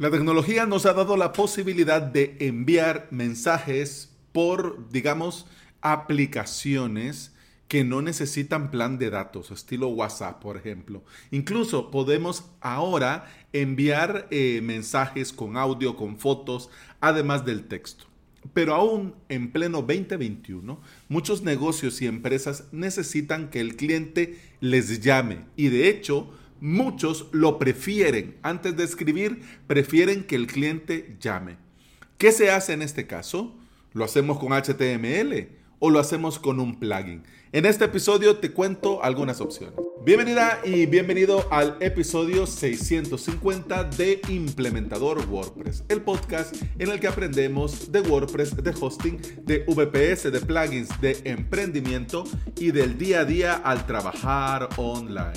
La tecnología nos ha dado la posibilidad de enviar mensajes por, digamos, aplicaciones que no necesitan plan de datos, estilo WhatsApp, por ejemplo. Incluso podemos ahora enviar eh, mensajes con audio, con fotos, además del texto. Pero aún en pleno 2021, muchos negocios y empresas necesitan que el cliente les llame y de hecho Muchos lo prefieren. Antes de escribir, prefieren que el cliente llame. ¿Qué se hace en este caso? ¿Lo hacemos con HTML o lo hacemos con un plugin? En este episodio te cuento algunas opciones. Bienvenida y bienvenido al episodio 650 de Implementador WordPress, el podcast en el que aprendemos de WordPress, de hosting, de VPS, de plugins, de emprendimiento y del día a día al trabajar online.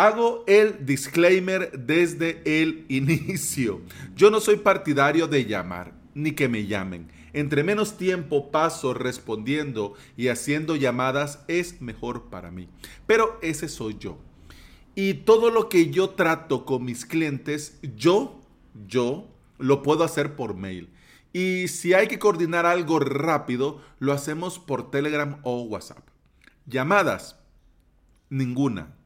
Hago el disclaimer desde el inicio. Yo no soy partidario de llamar, ni que me llamen. Entre menos tiempo paso respondiendo y haciendo llamadas es mejor para mí. Pero ese soy yo. Y todo lo que yo trato con mis clientes, yo, yo, lo puedo hacer por mail. Y si hay que coordinar algo rápido, lo hacemos por Telegram o WhatsApp. Llamadas, ninguna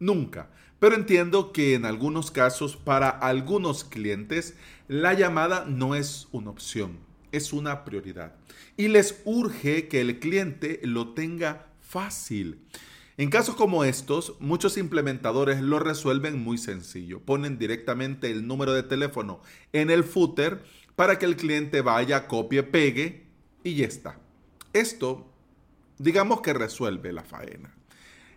nunca. Pero entiendo que en algunos casos, para algunos clientes, la llamada no es una opción, es una prioridad. Y les urge que el cliente lo tenga fácil. En casos como estos, muchos implementadores lo resuelven muy sencillo. Ponen directamente el número de teléfono en el footer para que el cliente vaya, copie, pegue y ya está. Esto, digamos que resuelve la faena.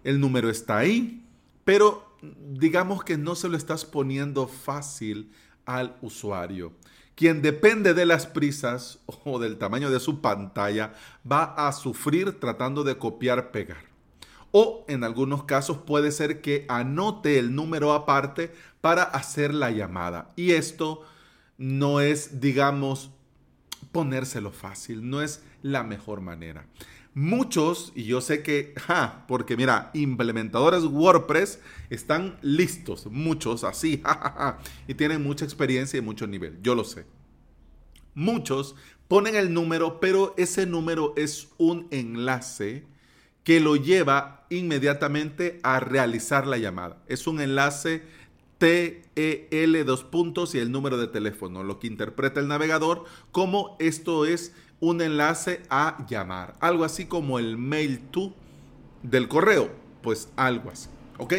El número está ahí, pero digamos que no se lo estás poniendo fácil al usuario. Quien depende de las prisas o del tamaño de su pantalla va a sufrir tratando de copiar, pegar. O en algunos casos puede ser que anote el número aparte para hacer la llamada. Y esto no es, digamos, ponérselo fácil, no es la mejor manera. Muchos, y yo sé que, ja, porque mira, implementadores WordPress están listos, muchos así, y tienen mucha experiencia y mucho nivel, yo lo sé. Muchos ponen el número, pero ese número es un enlace que lo lleva inmediatamente a realizar la llamada. Es un enlace TEL dos puntos y el número de teléfono, lo que interpreta el navegador como esto es un enlace a llamar. Algo así como el mail to del correo. Pues algo así. ¿Ok?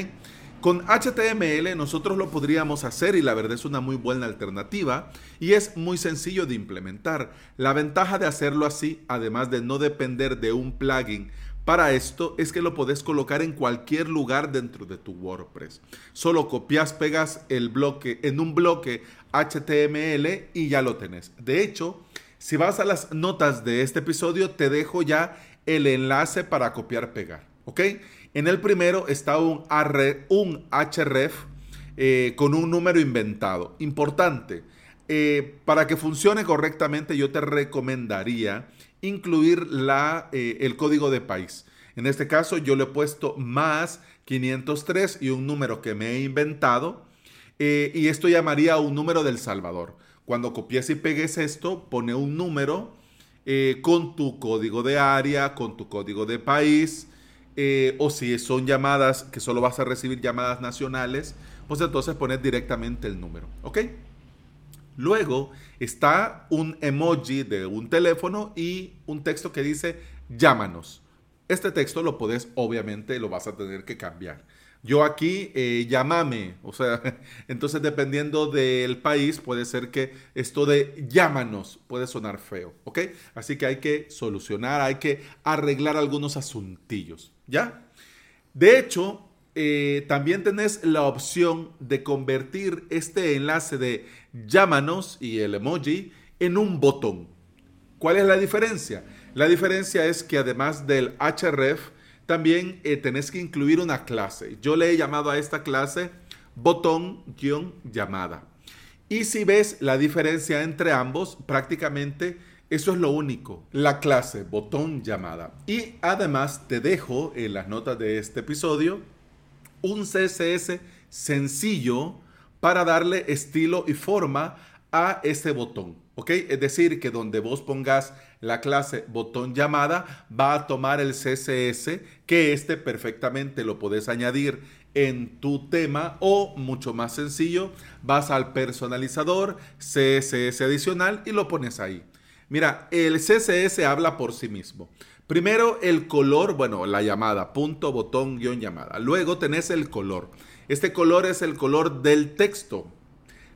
Con HTML nosotros lo podríamos hacer y la verdad es una muy buena alternativa y es muy sencillo de implementar. La ventaja de hacerlo así, además de no depender de un plugin para esto, es que lo puedes colocar en cualquier lugar dentro de tu WordPress. Solo copias, pegas el bloque en un bloque HTML y ya lo tenés. De hecho, si vas a las notas de este episodio, te dejo ya el enlace para copiar, pegar. ¿Ok? En el primero está un, href eh, con un número inventado. Importante. Eh, para que funcione correctamente, yo te recomendaría incluir la, eh, el código de país. En este caso, yo le he puesto más 503 y un número que me he inventado. y esto llamaría un número del Salvador. Cuando copies y pegues esto, pone un número eh, con tu código de área, con tu código de país, eh, o si son llamadas que solo vas a recibir llamadas nacionales, pues entonces pones directamente el número, ¿ok? Luego está un emoji de un teléfono y un texto que dice llámanos. Este texto lo puedes, obviamente, lo vas a tener que cambiar. Yo aquí, eh, llámame, o sea, entonces dependiendo del país puede ser que esto de llámanos puede sonar feo, ¿ok? Así que hay que solucionar, hay que arreglar algunos asuntillos, ¿ya? De hecho, eh, también tenés la opción de convertir este enlace de llámanos y el emoji en un botón. ¿Cuál es la diferencia? La diferencia es que además del href, también eh, tenés que incluir una clase. Yo le he llamado a esta clase botón-llamada. Y si ves la diferencia entre ambos, prácticamente eso es lo único, la clase botón llamada. Y además te dejo en las notas de este episodio un CSS sencillo para darle estilo y forma a ese botón. ¿Ok? Es decir, que donde vos pongas la clase botón llamada, va a tomar el CSS, que este perfectamente lo puedes añadir en tu tema o mucho más sencillo, vas al personalizador, CSS adicional y lo pones ahí. Mira, el CSS habla por sí mismo. Primero el color, bueno, la llamada, punto, botón, guion, llamada. Luego tenés el color. Este color es el color del texto.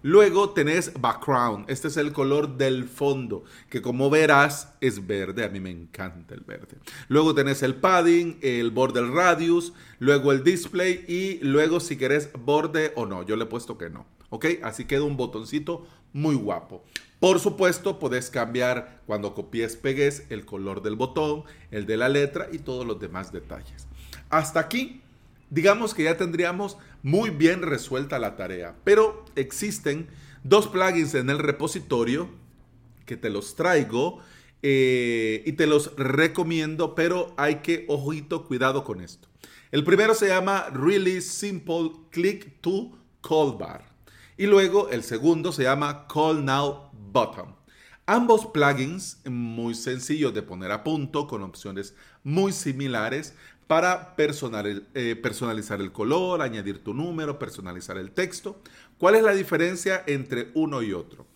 Luego tenés background, este es el color del fondo, que como verás es verde, a mí me encanta el verde. Luego tenés el padding, el border radius, luego el display y luego si querés borde o no, yo le he puesto que no, ¿ok? Así queda un botoncito muy guapo. Por supuesto, puedes cambiar cuando copies, pegues el color del botón, el de la letra y todos los demás detalles. Hasta aquí digamos que ya tendríamos muy bien resuelta la tarea. Pero existen dos plugins en el repositorio que te los traigo eh, y te los recomiendo, pero hay que, ojito, cuidado con esto. El primero se llama Really Simple Click to Call Bar. Y luego el segundo se llama Call Now Button. Ambos plugins muy sencillos de poner a punto con opciones muy similares para eh, personalizar el color, añadir tu número, personalizar el texto. ¿Cuál es la diferencia entre uno y otro?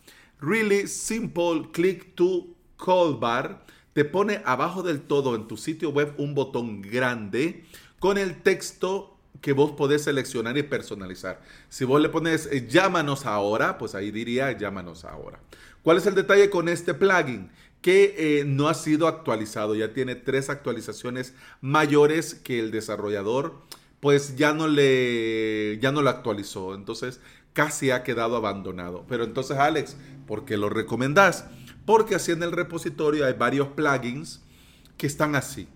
Really Simple Click to Call Bar te pone abajo del todo en tu sitio web un botón grande con el texto que vos podés seleccionar y personalizar. Si vos le pones eh, llámanos ahora, pues ahí diría llámanos ahora. ¿Cuál es el detalle con este plugin? Que eh, no ha sido actualizado, ya tiene tres actualizaciones mayores que el desarrollador, pues ya no le, ya no lo actualizó, entonces casi ha quedado abandonado. Pero entonces Alex, ¿por qué lo recomendás? Porque así en el repositorio hay varios plugins que están así.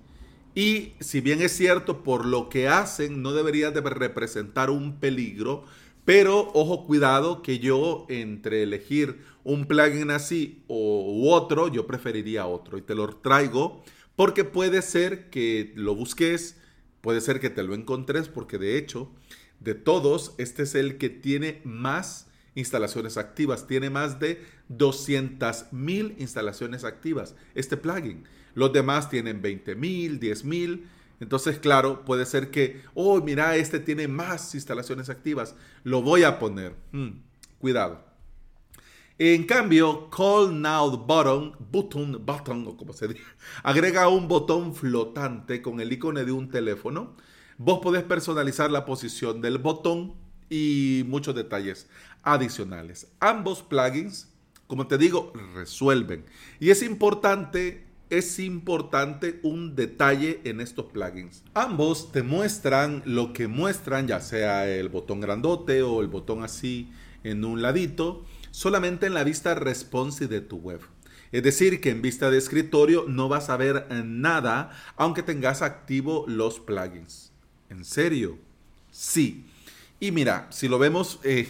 Y si bien es cierto, por lo que hacen no debería de representar un peligro, pero ojo, cuidado que yo entre elegir un plugin así u otro, yo preferiría otro y te lo traigo porque puede ser que lo busques, puede ser que te lo encontres porque de hecho, de todos, este es el que tiene más instalaciones activas, tiene más de 200 mil instalaciones activas, este plugin. Los demás tienen 20 mil, 10 mil. Entonces, claro, puede ser que, oh, mira, este tiene más instalaciones activas, lo voy a poner. Hmm, cuidado. En cambio, Call Now Button, button, button, o como se dice, agrega un botón flotante con el icono de un teléfono. Vos podés personalizar la posición del botón y muchos detalles adicionales. Ambos plugins, como te digo, resuelven. Y es importante es importante un detalle en estos plugins. Ambos te muestran lo que muestran, ya sea el botón grandote o el botón así en un ladito, solamente en la vista responsive de tu web. Es decir, que en vista de escritorio no vas a ver nada aunque tengas activo los plugins. ¿En serio? Sí. Y mira, si lo vemos, eh,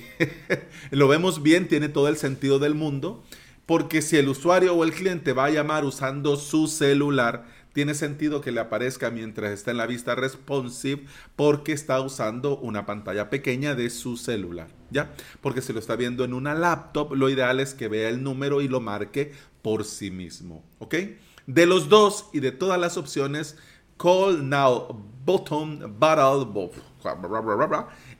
lo vemos bien, tiene todo el sentido del mundo. Porque si el usuario o el cliente va a llamar usando su celular, tiene sentido que le aparezca mientras está en la vista responsive porque está usando una pantalla pequeña de su celular, ¿ya? Porque si lo está viendo en una laptop, lo ideal es que vea el número y lo marque por sí mismo, ¿ok? De los dos y de todas las opciones, Call Now Button Battle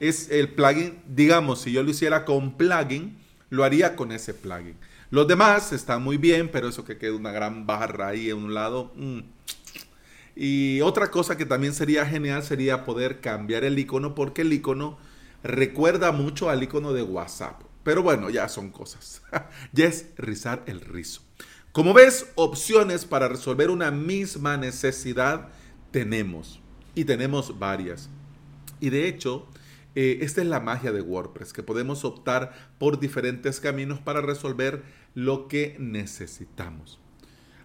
es el plugin, digamos, si yo lo hiciera con plugin, lo haría con ese plugin. Los demás están muy bien, pero eso que queda una gran barra ahí en un lado. Mm. Y otra cosa que también sería genial sería poder cambiar el icono porque el icono recuerda mucho al icono de WhatsApp. Pero bueno, ya son cosas. ya es rizar el rizo. Como ves, opciones para resolver una misma necesidad tenemos. Y tenemos varias. Y de hecho, eh, esta es la magia de WordPress, que podemos optar por diferentes caminos para resolver lo que necesitamos.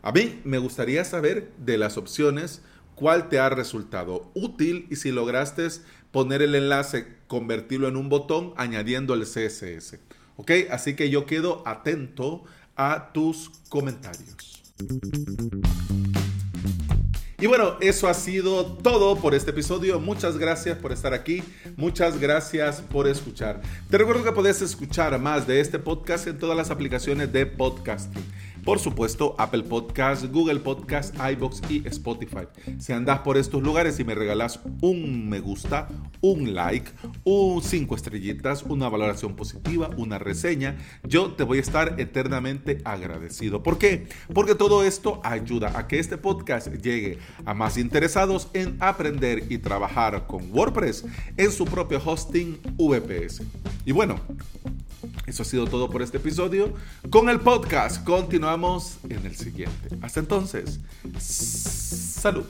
A mí me gustaría saber de las opciones cuál te ha resultado útil y si lograste poner el enlace, convertirlo en un botón añadiendo el CSS. ¿Ok? Así que yo quedo atento a tus comentarios. Y bueno, eso ha sido todo por este episodio. Muchas gracias por estar aquí. Muchas gracias por escuchar. Te recuerdo que puedes escuchar más de este podcast en todas las aplicaciones de podcasting. Por supuesto, Apple Podcast, Google Podcast, iBox y Spotify. Si andas por estos lugares y me regalas un me gusta, un like, un cinco estrellitas, una valoración positiva, una reseña, yo te voy a estar eternamente agradecido. ¿Por qué? Porque todo esto ayuda a que este podcast llegue a más interesados en aprender y trabajar con WordPress en su propio hosting VPS. Y bueno, eso ha sido todo por este episodio. Con el podcast continuamos en el siguiente. Hasta entonces, salud.